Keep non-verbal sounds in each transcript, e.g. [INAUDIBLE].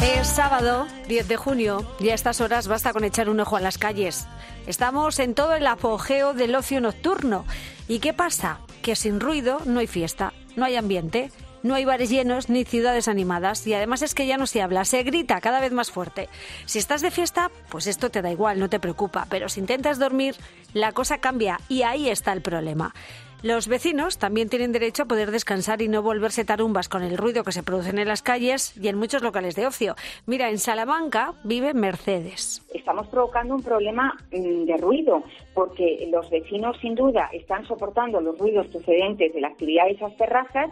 Es sábado, 10 de junio, y a estas horas basta con echar un ojo a las calles. Estamos en todo el apogeo del ocio nocturno. ¿Y qué pasa? Que sin ruido no hay fiesta, no hay ambiente, no hay bares llenos ni ciudades animadas. Y además es que ya no se habla, se grita cada vez más fuerte. Si estás de fiesta, pues esto te da igual, no te preocupa. Pero si intentas dormir, la cosa cambia y ahí está el problema. Los vecinos también tienen derecho a poder descansar y no volverse tarumbas con el ruido que se produce en las calles y en muchos locales de ocio. Mira, en Salamanca vive Mercedes. Estamos provocando un problema mm, de ruido porque los vecinos sin duda están soportando los ruidos procedentes de la actividad de esas terrazas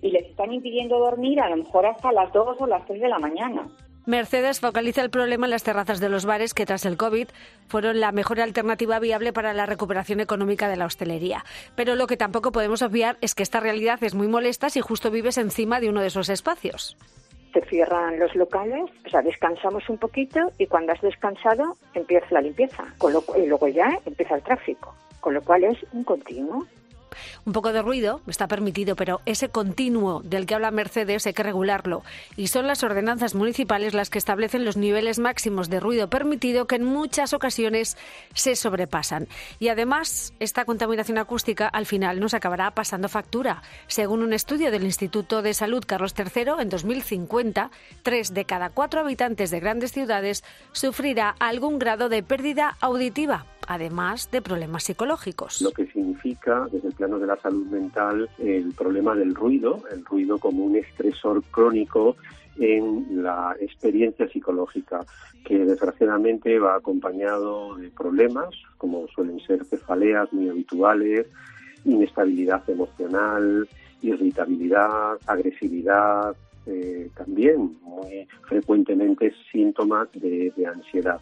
y les están impidiendo dormir a lo mejor hasta las 2 o las 3 de la mañana. Mercedes focaliza el problema en las terrazas de los bares que tras el COVID fueron la mejor alternativa viable para la recuperación económica de la hostelería. Pero lo que tampoco podemos obviar es que esta realidad es muy molesta si justo vives encima de uno de esos espacios. Se cierran los locales, o sea, descansamos un poquito y cuando has descansado empieza la limpieza con lo, y luego ya empieza el tráfico, con lo cual es un continuo. Un poco de ruido está permitido, pero ese continuo del que habla Mercedes hay que regularlo. Y son las ordenanzas municipales las que establecen los niveles máximos de ruido permitido que en muchas ocasiones se sobrepasan. Y además, esta contaminación acústica al final nos acabará pasando factura. Según un estudio del Instituto de Salud Carlos III, en 2050, tres de cada cuatro habitantes de grandes ciudades sufrirá algún grado de pérdida auditiva además de problemas psicológicos. Lo que significa, desde el plano de la salud mental, el problema del ruido, el ruido como un estresor crónico en la experiencia psicológica, que desgraciadamente va acompañado de problemas, como suelen ser cefaleas muy habituales, inestabilidad emocional, irritabilidad, agresividad, eh, también muy frecuentemente síntomas de ansiedad.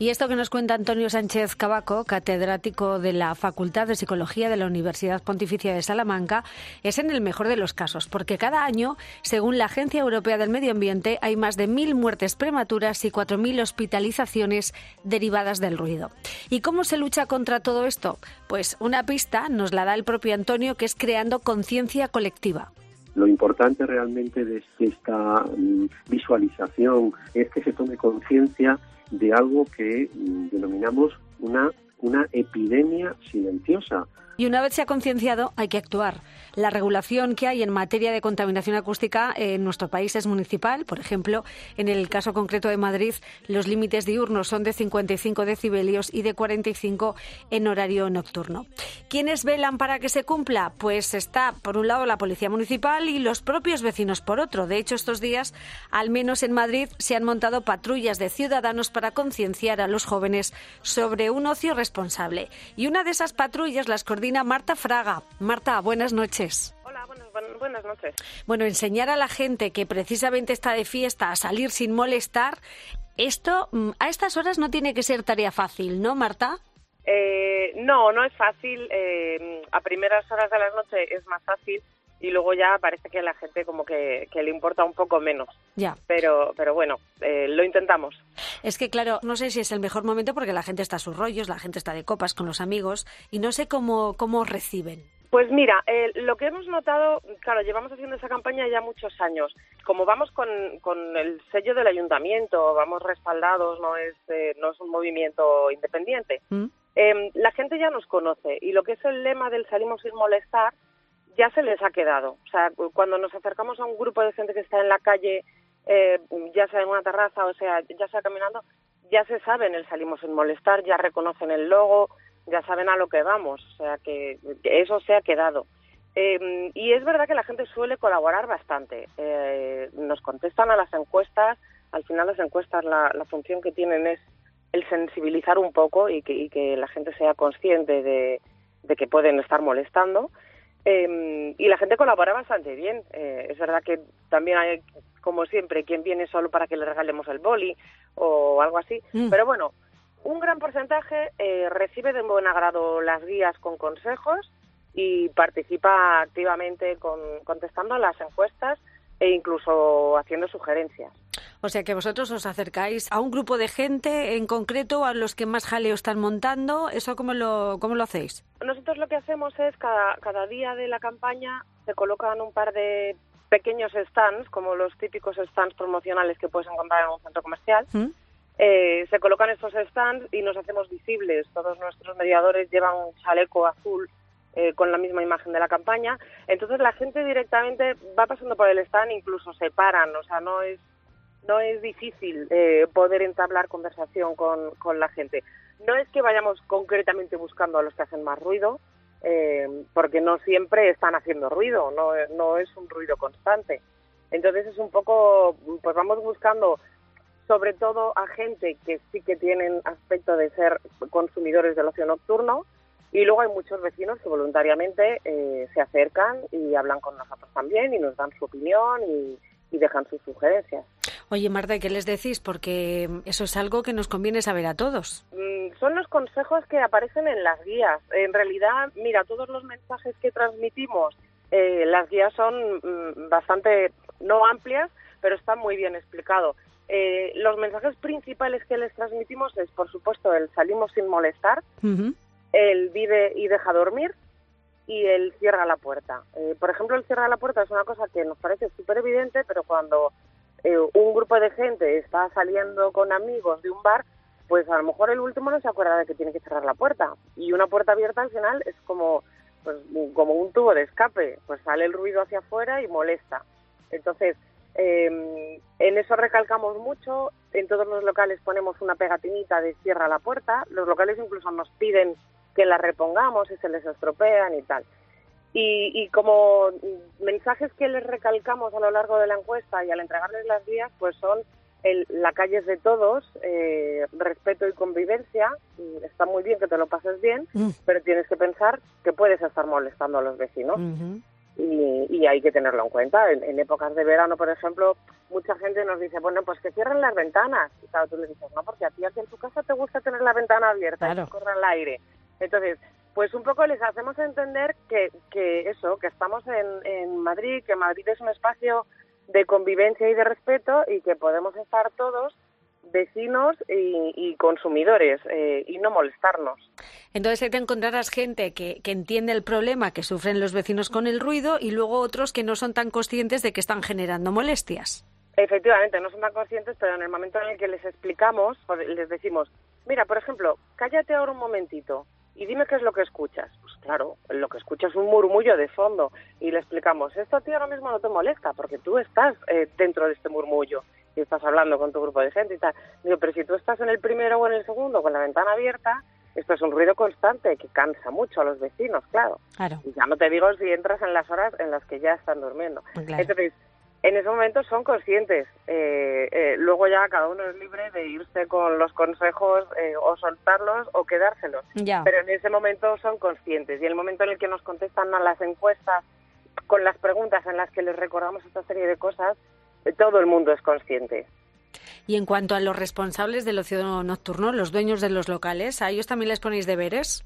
Y esto que nos cuenta Antonio Sánchez Cabaco, catedrático de la Facultad de Psicología de la Universidad Pontificia de Salamanca, es en el mejor de los casos, porque cada año, según la Agencia Europea del Medio Ambiente, hay más de mil muertes prematuras y cuatro mil hospitalizaciones derivadas del ruido. ¿Y cómo se lucha contra todo esto? Pues una pista nos la da el propio Antonio, que es creando conciencia colectiva. Lo importante realmente de esta mm, visualización es que se tome conciencia de algo que mm, denominamos una, una epidemia silenciosa. Y una vez se ha concienciado, hay que actuar. La regulación que hay en materia de contaminación acústica en nuestro país es municipal. Por ejemplo, en el caso concreto de Madrid, los límites diurnos son de 55 decibelios y de 45 en horario nocturno. ¿Quiénes velan para que se cumpla? Pues está, por un lado, la Policía Municipal y los propios vecinos por otro. De hecho, estos días, al menos en Madrid, se han montado patrullas de ciudadanos para concienciar a los jóvenes sobre un ocio. Y una de esas patrullas las coordina Marta Fraga. Marta, buenas noches. Hola, buenas, noches. Bueno, enseñar a la gente que precisamente está de fiesta a salir sin molestar, esto mm, a estas horas no tiene que ser tarea fácil, ¿no, Marta? Eh, no, no es fácil. Eh, a primeras horas de la noche es más fácil y luego ya parece que a la gente como que, le importa un poco menos. Ya. Pero, pero bueno, eh, lo intentamos. Es que claro, no sé si es el mejor momento porque la gente está a sus rollos, la gente está de copas con los amigos y no sé cómo, cómo reciben. Pues mira, eh, lo que hemos notado, claro, llevamos haciendo esa campaña ya muchos años. Como vamos con, con el sello del ayuntamiento, vamos respaldados, no es, eh, no es un movimiento independiente. ¿Mm? Em, la gente ya nos conoce y lo que es el lema del salimos sin molestar, ya se les ha quedado. O sea, cuando nos acercamos a un grupo de gente que está en la calle, eh, ya sea en una terraza o sea, ya sea caminando, ya se saben el salimos sin molestar, ya reconocen el logo, ya saben a lo que vamos. O sea, que, eso se ha quedado. Eh, y es verdad que la gente suele colaborar bastante. Eh, nos contestan a las encuestas. Al final las encuestas la, función que tienen es el sensibilizar un poco y que, la gente sea consciente de que pueden estar molestando. Eh, y la gente colabora bastante bien. Eh, es verdad que también hay, como siempre, quien viene solo para que le regalemos el boli o algo así. Mm. Pero bueno, un gran porcentaje eh, recibe de buen agrado las guías con consejos y participa activamente con, contestando las encuestas e incluso haciendo sugerencias. O sea que vosotros os acercáis a un grupo de gente en concreto, a los que más jaleo están montando. ¿Eso cómo lo, cómo lo hacéis? Nosotros lo que hacemos es cada, cada día de la campaña se colocan un par de pequeños stands, como los típicos stands promocionales que puedes encontrar en un centro comercial. ¿Mm? Eh, se colocan estos stands y nos hacemos visibles. Todos nuestros mediadores llevan un chaleco azul eh, con la misma imagen de la campaña. Entonces la gente directamente va pasando por el stand, incluso se paran, o sea, no es no es difícil eh, poder entablar conversación con, con la gente. No es que vayamos concretamente buscando a los que hacen más ruido, porque no siempre están haciendo ruido, no, no es un ruido constante. Entonces es un poco, pues vamos buscando sobre todo a gente que sí que tienen aspecto de ser consumidores del ocio nocturno y luego hay muchos vecinos que voluntariamente eh, se acercan y hablan con nosotros también y nos dan su opinión y, dejan sus sugerencias. Oye, Marta, ¿qué les decís? Porque eso es algo que nos conviene saber a todos. Mm, son los consejos que aparecen en las guías. En realidad, mira, todos los mensajes que transmitimos, eh, las guías son mm, bastante, no amplias, pero están muy bien explicados. Eh, los mensajes principales que les transmitimos es, por supuesto, el salimos sin molestar, el vive y deja dormir y el cierra la puerta. Eh, por ejemplo, el cierra la puerta es una cosa que nos parece súper evidente, pero cuando eh, un grupo de gente está saliendo con amigos de un bar, pues a lo mejor el último no se acuerda de que tiene que cerrar la puerta. Y una puerta abierta al final es como, pues, como un tubo de escape, pues sale el ruido hacia afuera y molesta. Entonces, eh, en eso recalcamos mucho, en todos los locales ponemos una pegatinita de cierra la puerta, los locales incluso nos piden que la repongamos si se les estropean y tal. Y, como mensajes que les recalcamos a lo largo de la encuesta y al entregarles las guías, pues son el, la calle es de todos, eh, respeto y convivencia. Está muy bien que te lo pases bien, mm. pero tienes que pensar que puedes estar molestando a los vecinos y, hay que tenerlo en cuenta. En, épocas de verano, por ejemplo, mucha gente nos dice, bueno, pues que cierren las ventanas. Y claro, tú le dices, no, porque a ti aquí en tu casa te gusta tener la ventana abierta y que corra el aire. Entonces, pues un poco les hacemos entender que, que eso, que estamos en, en Madrid, que Madrid es un espacio de convivencia y de respeto y que podemos estar todos vecinos y, consumidores eh, y no molestarnos. Entonces ahí te encontrarás gente que, que, entiende el problema que sufren los vecinos con el ruido y luego otros que no son tan conscientes de que están generando molestias. Efectivamente, no son tan conscientes, pero en el momento en el que les explicamos, les decimos, mira, por ejemplo, cállate ahora un momentito y dime qué es lo que escuchas. Pues claro, lo que escuchas es un murmullo de fondo y le explicamos, esto a ti ahora mismo no te molesta porque tú estás eh, dentro de este murmullo y estás hablando con tu grupo de gente y tal. Digo, pero si tú estás en el primero o en el segundo con la ventana abierta, esto es un ruido constante que cansa mucho a los vecinos, claro. claro. Y ya no te digo si entras en las horas en las que ya están durmiendo. Entonces, en ese momento son conscientes. Eh, eh, luego ya cada uno es libre de irse con los consejos eh, o soltarlos o quedárselos. Pero en ese momento son conscientes. Y el momento en el que nos contestan a las encuestas con las preguntas en las que les recordamos esta serie de cosas, todo el mundo es consciente. Y en cuanto a los responsables del ocio nocturno, los dueños de los locales, ¿a ellos también les ponéis deberes?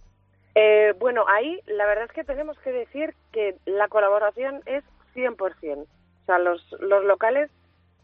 Eh, bueno, ahí la verdad es que tenemos que decir que la colaboración es 100%. O sea, los, los locales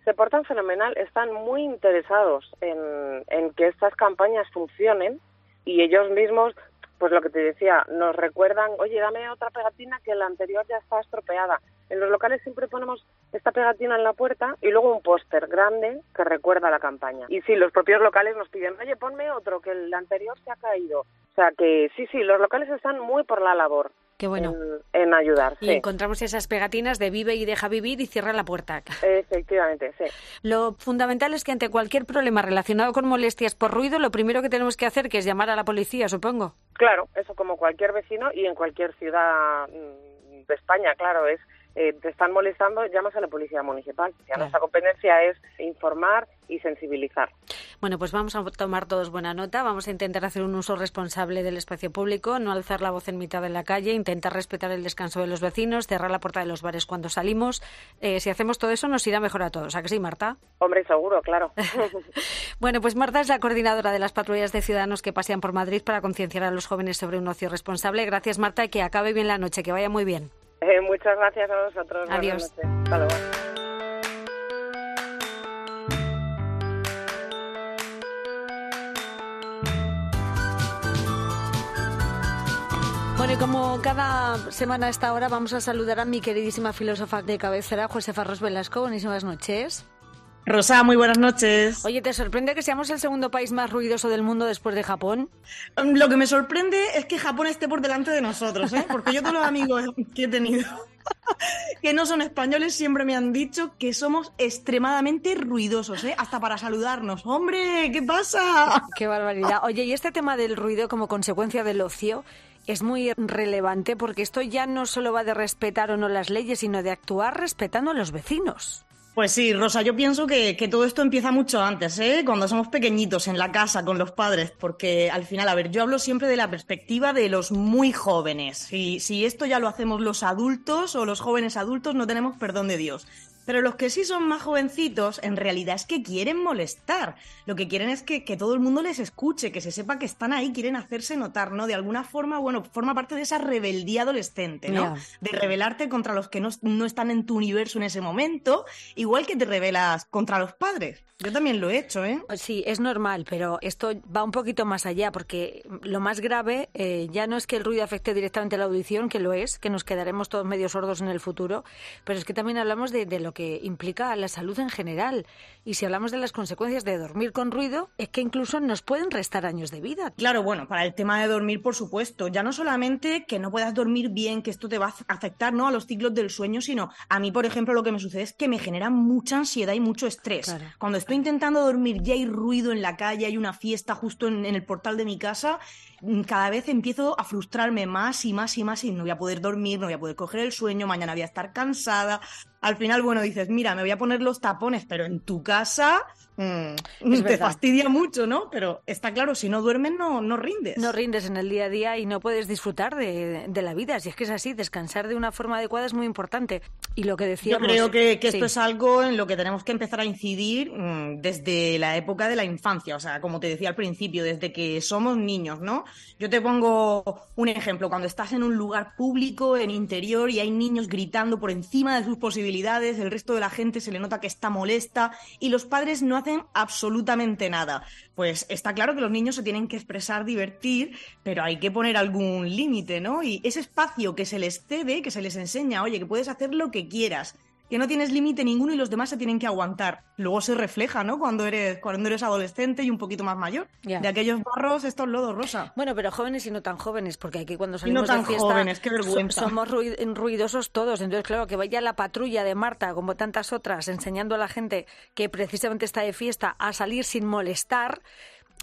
se portan fenomenal, están muy interesados en, en que estas campañas funcionen y ellos mismos, pues lo que te decía, nos recuerdan, oye, dame otra pegatina que la anterior ya está estropeada. En los locales siempre ponemos esta pegatina en la puerta y luego un póster grande que recuerda la campaña. Y sí, los propios locales nos piden, oye, ponme otro, que el anterior se ha caído. O sea que sí, sí, los locales están muy por la labor. Qué bueno. En, ayudar. Y encontramos esas pegatinas de vive y deja vivir y cierra la puerta. Efectivamente, sí. Lo fundamental es que ante cualquier problema relacionado con molestias por ruido, lo primero que tenemos que hacer que es llamar a la policía, supongo. Claro, eso como cualquier vecino y en cualquier ciudad mm, de España, claro, es eh, te están molestando, llamas a la policía municipal. Ya nuestra competencia es informar y sensibilizar. Bueno, pues vamos a tomar todos buena nota, vamos a intentar hacer un uso responsable del espacio público, no alzar la voz en mitad de la calle, intentar respetar el descanso de los vecinos, cerrar la puerta de los bares cuando salimos. Eh, si hacemos todo eso nos irá mejor a todos, ¿a que sí, Marta? Hombre, seguro, claro. [LAUGHS] [LAUGHS] bueno, pues Marta es la coordinadora de las patrullas de ciudadanos que pasean por Madrid para concienciar a los jóvenes sobre un ocio responsable. Gracias, Marta, y que acabe bien la noche, que vaya muy bien. Eh, muchas gracias a vosotros. Adiós. Hasta luego. Bueno, y como cada semana a esta hora vamos a saludar a mi queridísima filósofa de cabecera, Josefa Ros Velasco. Buenísimas noches. Rosa, muy buenas noches. Oye, ¿te sorprende que seamos el segundo país más ruidoso del mundo después de Japón? Lo que me sorprende es que Japón esté por delante de nosotros, ¿eh? porque yo todos los amigos que he tenido [LAUGHS] que no son españoles siempre me han dicho que somos extremadamente ruidosos, ¿eh? hasta para saludarnos. ¡Hombre, qué pasa! ¡Qué barbaridad! Oye, y este tema del ruido como consecuencia del ocio es muy relevante porque esto ya no solo va de respetar o no las leyes, sino de actuar respetando a los vecinos. Pues sí, Rosa, yo pienso que, todo esto empieza mucho antes, ¿eh? cuando somos pequeñitos en la casa con los padres, porque al final, a ver, yo hablo siempre de la perspectiva de los muy jóvenes. Y si esto ya lo hacemos los adultos o los jóvenes adultos, no tenemos perdón de Dios. Pero los que sí son más jovencitos, en realidad es que quieren molestar. Lo que quieren es que, todo el mundo les escuche, que se sepa que están ahí, quieren hacerse notar, ¿no? De alguna forma, bueno, forma parte de esa rebeldía adolescente, ¿no? De rebelarte contra los que no, no, están en tu universo en ese momento, igual que te rebelas contra los padres. Yo también lo he hecho, ¿eh? Sí, es normal, pero esto va un poquito más allá, porque lo más grave eh, ya no es que el ruido afecte directamente a la audición, que lo es, que nos quedaremos todos medio sordos en el futuro, pero es que también hablamos de, de lo que implica la salud en general. Y si hablamos de las consecuencias de dormir con ruido, es que incluso nos pueden restar años de vida. Claro, bueno, para el tema de dormir, por supuesto, ya no solamente que no puedas dormir bien, que esto te va a afectar ¿no? a los ciclos del sueño, sino a mí, por ejemplo, lo que me sucede es que me genera mucha ansiedad y mucho estrés. Cuando estoy intentando dormir ya hay ruido en la calle, hay una fiesta justo en el portal de mi casa, mm, cada vez empiezo a frustrarme más y más y más y no voy a poder dormir, no voy a poder coger el sueño, mañana voy a estar cansada, al final, bueno, dices, mira, me voy a poner los tapones, pero en tu casa Mm, te fastidia mucho, ¿no? Pero está claro, si no duermes no, no rindes. No rindes en el día a día y no puedes disfrutar de, la vida. Si es que es así, descansar de una forma adecuada es muy importante. Y lo que decíamos... Yo creo que, esto es algo en lo que tenemos que empezar a incidir mm, desde la época de la infancia. O sea, como te decía al principio, desde que somos niños, ¿no? Yo te pongo un ejemplo. Cuando estás en un lugar público, en interior, y hay niños gritando por encima de sus posibilidades, el resto de la gente se le nota que está molesta y los padres no hacen absolutamente nada. Pues está claro que los niños se tienen que expresar, divertir, pero hay que poner algún límite, ¿no? Y ese espacio que se les cede, que se les enseña, oye, que puedes hacer lo que quieras, que no tienes límite ninguno y los demás se tienen que aguantar. Luego se refleja, ¿no? Cuando eres, cuando eres adolescente y un poquito más mayor. De aquellos barros, estos lodos rosa. Bueno, pero jóvenes y no tan jóvenes, porque aquí cuando salimos no tan de fiesta jóvenes, qué vergüenza. somos ruidosos todos. Entonces, claro, que vaya la patrulla de Marta, como tantas otras, enseñando a la gente que precisamente está de fiesta a salir sin molestar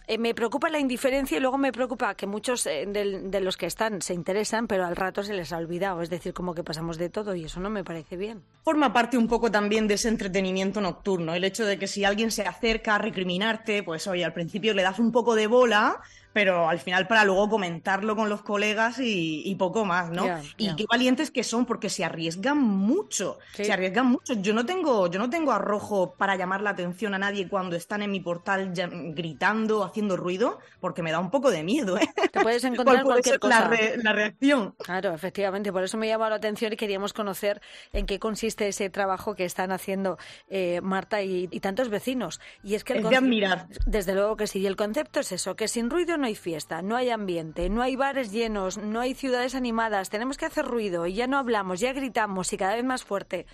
eh, me preocupa la indiferencia y luego me preocupa que muchos eh, de, los que están se interesan, pero al rato se les ha olvidado. Es decir, como que pasamos de todo y eso no me parece bien. Forma parte un poco también de ese entretenimiento nocturno. El hecho de que si alguien se acerca a recriminarte, pues oye, al principio le das un poco de bola, pero al final para luego comentarlo con los colegas y, poco más, ¿no? y qué valientes que son porque se arriesgan mucho, se arriesgan mucho. Yo no tengo, yo no tengo arrojo para llamar la atención a nadie cuando están en mi portal gritando, haciendo ruido, porque me da un poco de miedo, ¿eh? Te puedes [LAUGHS] encontrar cualquier cosa. La, reacción. Claro, efectivamente, por eso me llama la atención y queríamos conocer en qué consiste ese trabajo que están haciendo eh, Marta y, tantos vecinos. Y es que el de admirar. Desde luego que sí, y el concepto es eso, que sin ruido no no hay fiesta, no hay ambiente, no hay bares llenos, no hay ciudades animadas, tenemos que hacer ruido y ya no hablamos, ya gritamos y cada vez más fuerte.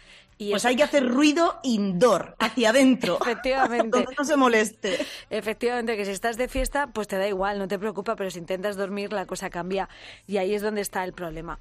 Y pues hay que hacer ruido indoor, hacia adentro. [LAUGHS] [LAUGHS] Efectivamente. Donde no se moleste. Efectivamente, que si estás de fiesta, pues te da igual, no te preocupa, pero si intentas dormir, la cosa cambia y ahí es donde está el problema.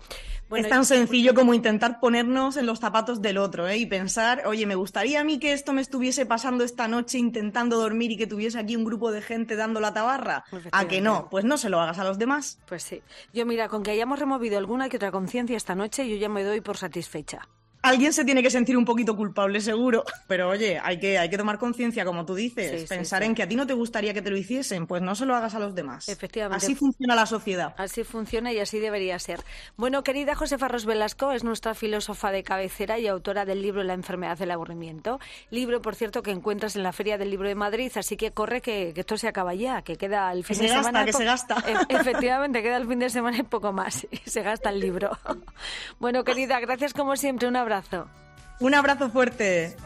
es tan sencillo como intentar ponernos en los zapatos del otro ¿eh? y pensar, oye, me gustaría a mí que esto me estuviese pasando esta noche intentando dormir y que tuviese aquí un grupo de gente dando la tabarra. A que no, pues no se lo hagas a los demás. Pues sí. Yo mira, con que hayamos removido alguna que otra conciencia esta noche, yo ya me doy por satisfecha alguien se tiene que sentir un poquito culpable, seguro. Pero oye, hay que, hay que tomar conciencia, como tú dices. pensar en que a ti no te gustaría que te lo hiciesen, pues no se lo hagas a los demás. Efectivamente. Así funciona la sociedad. Así funciona y así debería ser. Bueno, querida Josefa Ros Velasco, es nuestra filósofa de cabecera y autora del libro La enfermedad del aburrimiento. Libro, por cierto, que encuentras en la Feria del Libro de Madrid, así que corre que, esto se acaba ya, que queda el fin de semana. Que se gasta, [LAUGHS] e, Efectivamente, queda el fin de semana y poco más. [LAUGHS] Y se gasta el libro. [LAUGHS] Bueno, querida, gracias como siempre. Un abrazo. Un abrazo fuerte.